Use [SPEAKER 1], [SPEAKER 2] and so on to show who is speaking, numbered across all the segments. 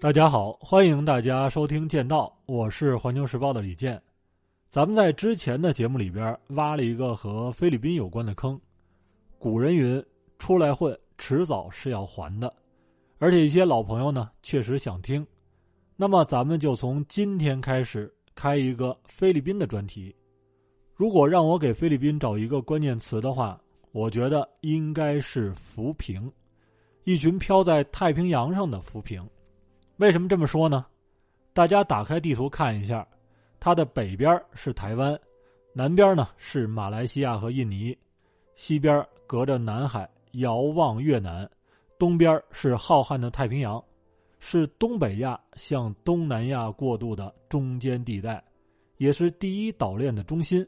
[SPEAKER 1] 大家好，欢迎大家收听《剑道》，我是环球时报的李健。咱们在之前的节目里边挖了一个和菲律宾有关的坑。古人云：“出来混，迟早是要还的。”而且一些老朋友呢，确实想听。那么咱们就从今天开始开一个菲律宾的专题。如果让我给菲律宾找一个关键词的话，我觉得应该是浮萍，一群飘在太平洋上的浮萍。为什么这么说呢？大家打开地图看一下，它的北边是台湾，南边呢是马来西亚和印尼，西边隔着南海遥望越南，东边是浩瀚的太平洋，是东北亚向东南亚过渡的中间地带，也是第一岛链的中心。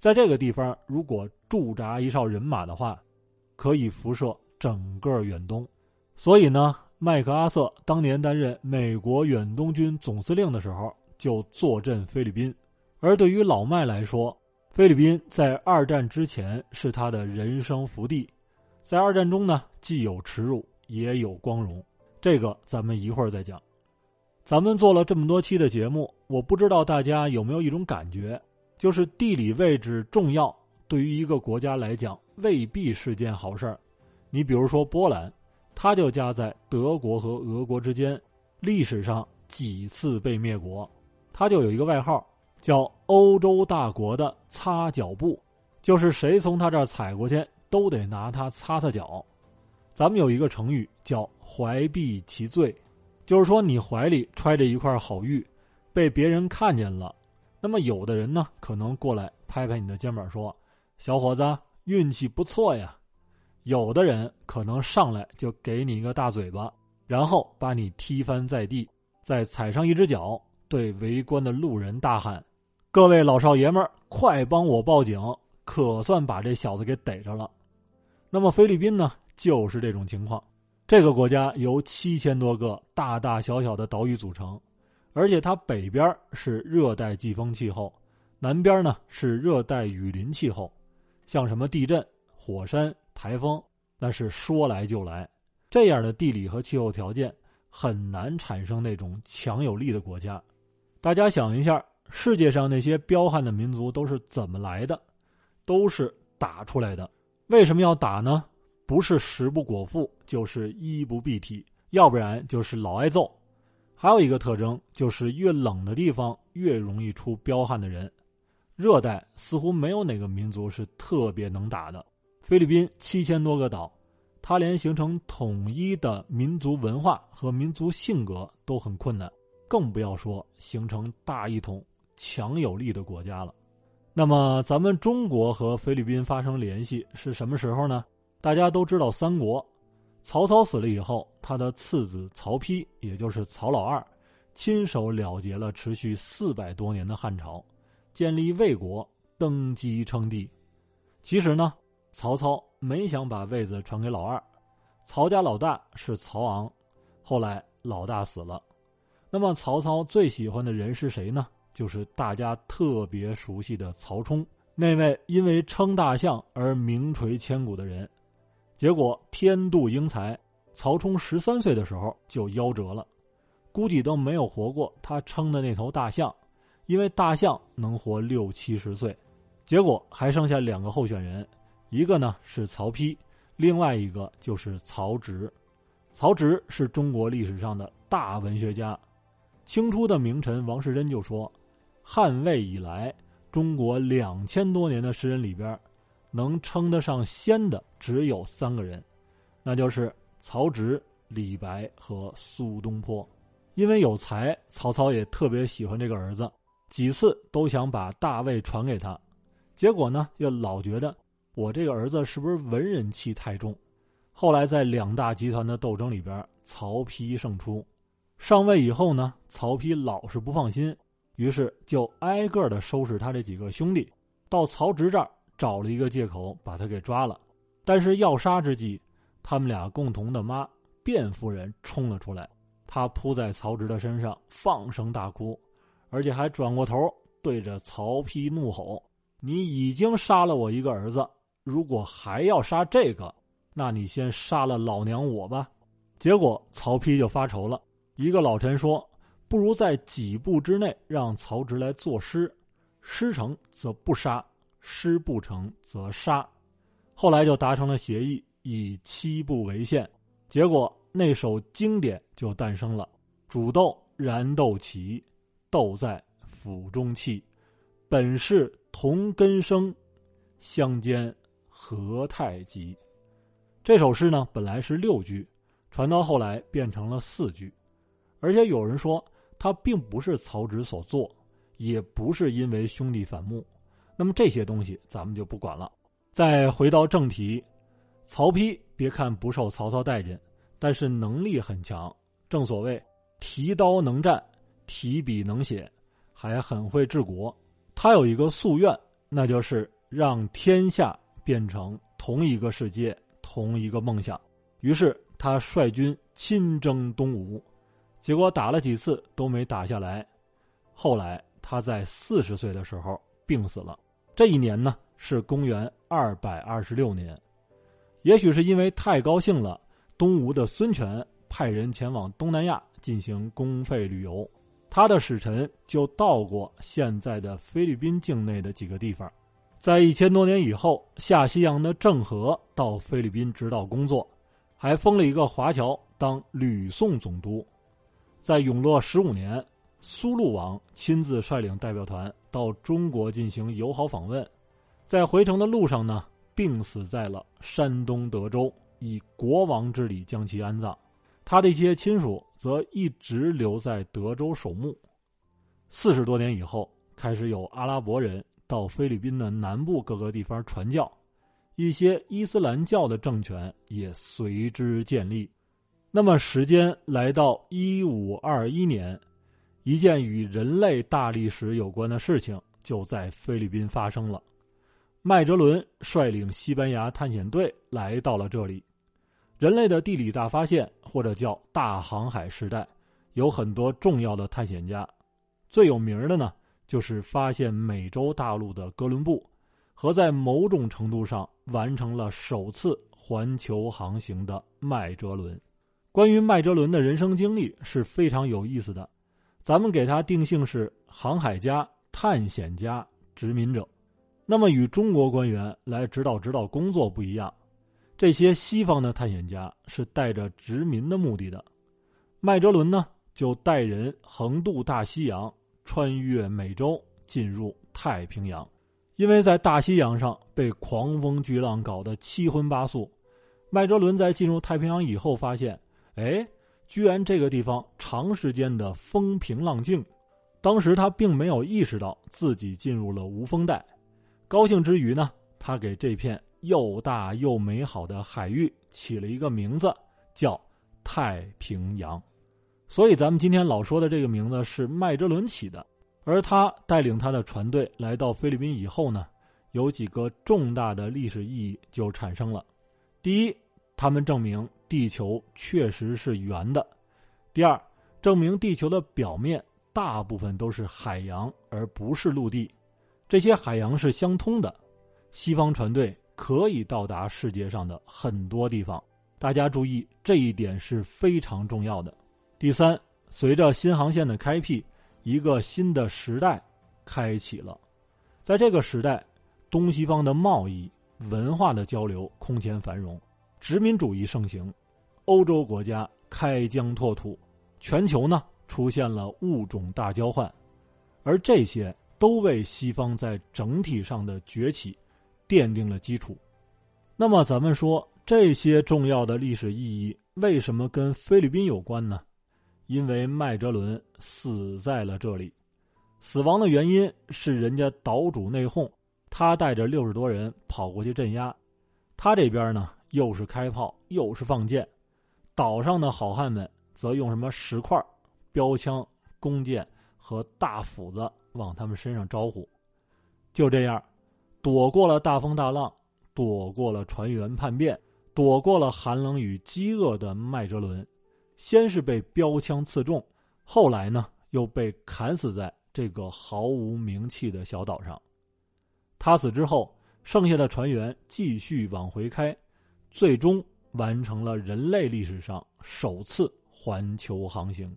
[SPEAKER 1] 在这个地方，如果驻扎一哨人马的话，可以辐射整个远东。所以呢。麦克阿瑟当年担任美国远东军总司令的时候，就坐镇菲律宾。而对于老麦来说，菲律宾在二战之前是他的人生福地，在二战中呢，既有耻辱，也有光荣。这个咱们一会儿再讲。咱们做了这么多期的节目，我不知道大家有没有一种感觉，就是地理位置重要，对于一个国家来讲未必是件好事儿。你比如说波兰。它就夹在德国和俄国之间，历史上几次被灭国，它就有一个外号，叫“欧洲大国的擦脚布”，就是谁从他这儿踩过去，都得拿它擦擦脚。咱们有一个成语叫“怀璧其罪”，就是说你怀里揣着一块好玉，被别人看见了，那么有的人呢，可能过来拍拍你的肩膀说：“小伙子，运气不错呀。”有的人可能上来就给你一个大嘴巴，然后把你踢翻在地，再踩上一只脚，对围观的路人大喊：“各位老少爷们儿，快帮我报警！可算把这小子给逮着了。”那么菲律宾呢，就是这种情况。这个国家由七千多个大大小小的岛屿组成，而且它北边是热带季风气候，南边呢是热带雨林气候，像什么地震、火山。台风那是说来就来，这样的地理和气候条件很难产生那种强有力的国家。大家想一下，世界上那些彪悍的民族都是怎么来的？都是打出来的。为什么要打呢？不是食不果腹，就是衣不蔽体，要不然就是老挨揍。还有一个特征就是，越冷的地方越容易出彪悍的人。热带似乎没有哪个民族是特别能打的。菲律宾七千多个岛，它连形成统一的民族文化和民族性格都很困难，更不要说形成大一统、强有力的国家了。那么，咱们中国和菲律宾发生联系是什么时候呢？大家都知道，三国，曹操死了以后，他的次子曹丕，也就是曹老二，亲手了结了持续四百多年的汉朝，建立魏国，登基称帝。其实呢。曹操没想把位子传给老二，曹家老大是曹昂，后来老大死了，那么曹操最喜欢的人是谁呢？就是大家特别熟悉的曹冲，那位因为称大象而名垂千古的人。结果天妒英才，曹冲十三岁的时候就夭折了，估计都没有活过他称的那头大象，因为大象能活六七十岁。结果还剩下两个候选人。一个呢是曹丕，另外一个就是曹植。曹植是中国历史上的大文学家。清初的名臣王士祯就说：“汉魏以来，中国两千多年的诗人里边，能称得上仙的只有三个人，那就是曹植、李白和苏东坡。因为有才，曹操也特别喜欢这个儿子，几次都想把大位传给他，结果呢，又老觉得。”我这个儿子是不是文人气太重？后来在两大集团的斗争里边，曹丕胜出。上位以后呢，曹丕老是不放心，于是就挨个的收拾他这几个兄弟，到曹植这儿找了一个借口把他给抓了。但是要杀之际，他们俩共同的妈卞夫人冲了出来，她扑在曹植的身上放声大哭，而且还转过头对着曹丕怒吼：“你已经杀了我一个儿子！”如果还要杀这个，那你先杀了老娘我吧。结果曹丕就发愁了，一个老臣说：“不如在几步之内让曹植来作诗，诗成则不杀，诗不成则杀。”后来就达成了协议，以七步为限。结果那首经典就诞生了：“煮豆燃豆萁，豆在釜中泣。本是同根生，相煎何太急。”这首诗呢，本来是六句，传到后来变成了四句。而且有人说，他并不是曹植所作，也不是因为兄弟反目。那么这些东西咱们就不管了。再回到正题，曹丕别看不受曹操待见，但是能力很强。正所谓提刀能战，提笔能写，还很会治国。他有一个夙愿，那就是让天下变成同一个世界，同一个梦想。于是他率军亲征东吴。结果打了几次都没打下来，后来他在四十岁的时候病死了。这一年呢是公元二百二十六年，也许是因为太高兴了，东吴的孙权派人前往东南亚进行公费旅游，他的使臣就到过现在的菲律宾境内的几个地方。在一千多年以后，下西洋的郑和到菲律宾指导工作，还封了一个华侨当吕宋总督。在永乐十五年，苏禄王亲自率领代表团到中国进行友好访问，在回程的路上呢，病死在了山东德州，以国王之礼将其安葬。他的一些亲属则一直留在德州守墓。四十多年以后，开始有阿拉伯人到菲律宾的南部各个地方传教，一些伊斯兰教的政权也随之建立。那么，时间来到一五二一年，一件与人类大历史有关的事情就在菲律宾发生了。麦哲伦率领西班牙探险队来到了这里。人类的地理大发现，或者叫大航海时代，有很多重要的探险家。最有名的呢，就是发现美洲大陆的哥伦布，和在某种程度上完成了首次环球航行的麦哲伦。关于麦哲伦的人生经历是非常有意思的，咱们给他定性是航海家、探险家、殖民者。那么与中国官员来指导指导工作不一样，这些西方的探险家是带着殖民的目的的。麦哲伦呢，就带人横渡大西洋，穿越美洲，进入太平洋。因为在大西洋上被狂风巨浪搞得七荤八素，麦哲伦在进入太平洋以后发现。哎，居然这个地方长时间的风平浪静，当时他并没有意识到自己进入了无风带。高兴之余呢，他给这片又大又美好的海域起了一个名字，叫太平洋。所以咱们今天老说的这个名字是麦哲伦起的。而他带领他的船队来到菲律宾以后呢，有几个重大的历史意义就产生了。第一，他们证明。地球确实是圆的。第二，证明地球的表面大部分都是海洋，而不是陆地。这些海洋是相通的，西方船队可以到达世界上的很多地方。大家注意，这一点是非常重要的。第三，随着新航线的开辟，一个新的时代开启了。在这个时代，东西方的贸易、文化的交流空前繁荣。殖民主义盛行，欧洲国家开疆拓土，全球呢出现了物种大交换，而这些都为西方在整体上的崛起奠定了基础。那么，咱们说这些重要的历史意义为什么跟菲律宾有关呢？因为麦哲伦死在了这里，死亡的原因是人家岛主内讧，他带着六十多人跑过去镇压，他这边呢。又是开炮，又是放箭，岛上的好汉们则用什么石块、标枪、弓箭和大斧子往他们身上招呼。就这样，躲过了大风大浪，躲过了船员叛变，躲过了寒冷与饥饿的麦哲伦，先是被标枪刺中，后来呢，又被砍死在这个毫无名气的小岛上。他死之后，剩下的船员继续往回开。最终完成了人类历史上首次环球航行。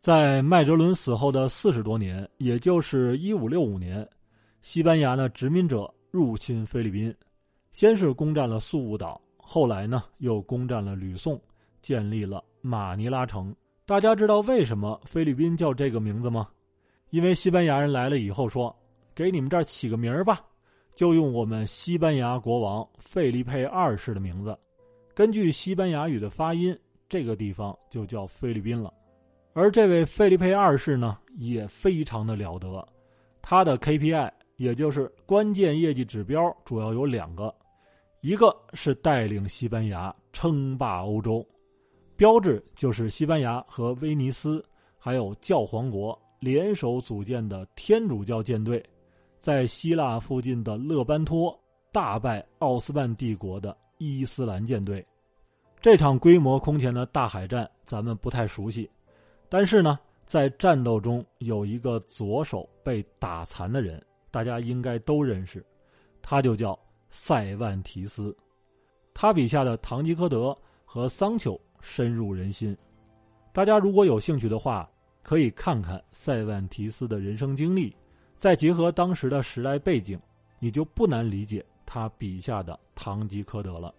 [SPEAKER 1] 在麦哲伦死后的四十多年，也就是一五六五年，西班牙的殖民者入侵菲律宾，先是攻占了宿务岛，后来呢又攻占了吕宋，建立了马尼拉城。大家知道为什么菲律宾叫这个名字吗？因为西班牙人来了以后说：“给你们这儿起个名儿吧。”就用我们西班牙国王费利佩二世的名字，根据西班牙语的发音，这个地方就叫菲律宾了。而这位费利佩二世呢，也非常的了得，他的 KPI 也就是关键业绩指标主要有两个，一个是带领西班牙称霸欧洲，标志就是西班牙和威尼斯还有教皇国联手组建的天主教舰队。在希腊附近的勒班托大败奥斯曼帝国的伊斯兰舰队，这场规模空前的大海战咱们不太熟悉，但是呢，在战斗中有一个左手被打残的人，大家应该都认识，他就叫塞万提斯，他笔下的堂吉诃德和桑丘深入人心，大家如果有兴趣的话，可以看看塞万提斯的人生经历。再结合当时的时代背景，你就不难理解他笔下的堂吉诃德了。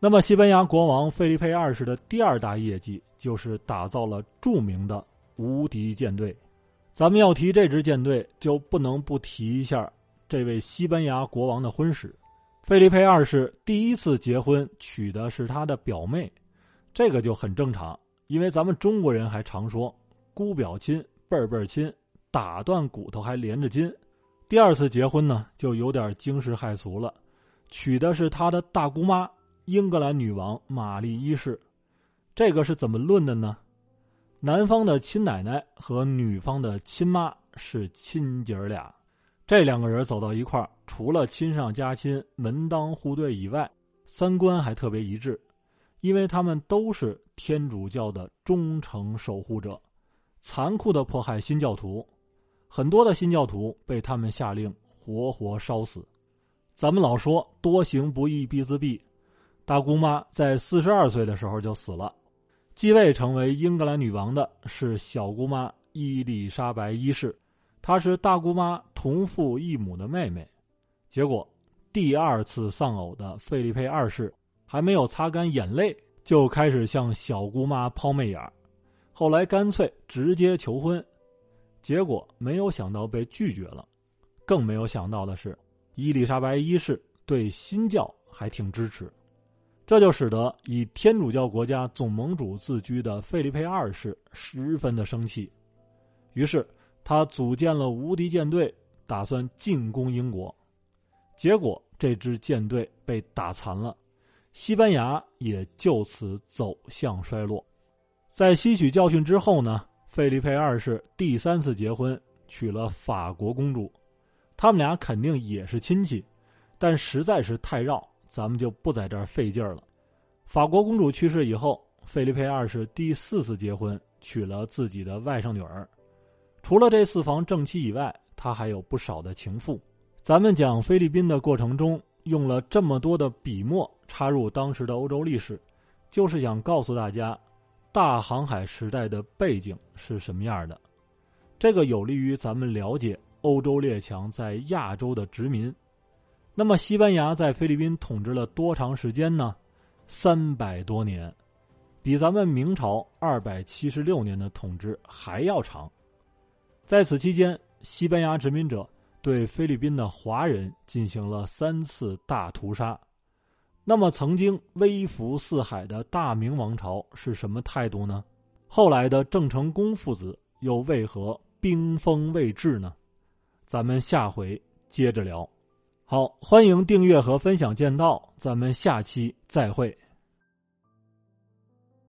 [SPEAKER 1] 那么，西班牙国王费利佩二世的第二大业绩就是打造了著名的无敌舰队。咱们要提这支舰队，就不能不提一下这位西班牙国王的婚史。费利佩二世第一次结婚娶的是他的表妹，这个就很正常，因为咱们中国人还常说“姑表亲，辈儿辈儿亲”。打断骨头还连着筋，第二次结婚呢就有点惊世骇俗了，娶的是他的大姑妈英格兰女王玛丽一世。这个是怎么论的呢？男方的亲奶奶和女方的亲妈是亲姐儿俩，这两个人走到一块儿，除了亲上加亲、门当户对以外，三观还特别一致，因为他们都是天主教的忠诚守护者，残酷的迫害新教徒。很多的新教徒被他们下令活活烧死。咱们老说多行不义必自毙，大姑妈在四十二岁的时候就死了。继位成为英格兰女王的是小姑妈伊丽莎白一世，她是大姑妈同父异母的妹妹。结果第二次丧偶的费利佩二世还没有擦干眼泪，就开始向小姑妈抛媚眼后来干脆直接求婚。结果没有想到被拒绝了，更没有想到的是，伊丽莎白一世对新教还挺支持，这就使得以天主教国家总盟主自居的费利佩二世十分的生气，于是他组建了无敌舰队，打算进攻英国，结果这支舰队被打残了，西班牙也就此走向衰落，在吸取教训之后呢？费利佩二世第三次结婚，娶了法国公主，他们俩肯定也是亲戚，但实在是太绕，咱们就不在这儿费劲儿了。法国公主去世以后，费利佩二世第四次结婚，娶了自己的外甥女儿。除了这四房正妻以外，他还有不少的情妇。咱们讲菲律宾的过程中，用了这么多的笔墨插入当时的欧洲历史，就是想告诉大家。大航海时代的背景是什么样的？这个有利于咱们了解欧洲列强在亚洲的殖民。那么，西班牙在菲律宾统治了多长时间呢？三百多年，比咱们明朝二百七十六年的统治还要长。在此期间，西班牙殖民者对菲律宾的华人进行了三次大屠杀。那么，曾经威服四海的大明王朝是什么态度呢？后来的郑成功父子又为何兵锋未至呢？咱们下回接着聊。好，欢迎订阅和分享剑道，咱们下期再会。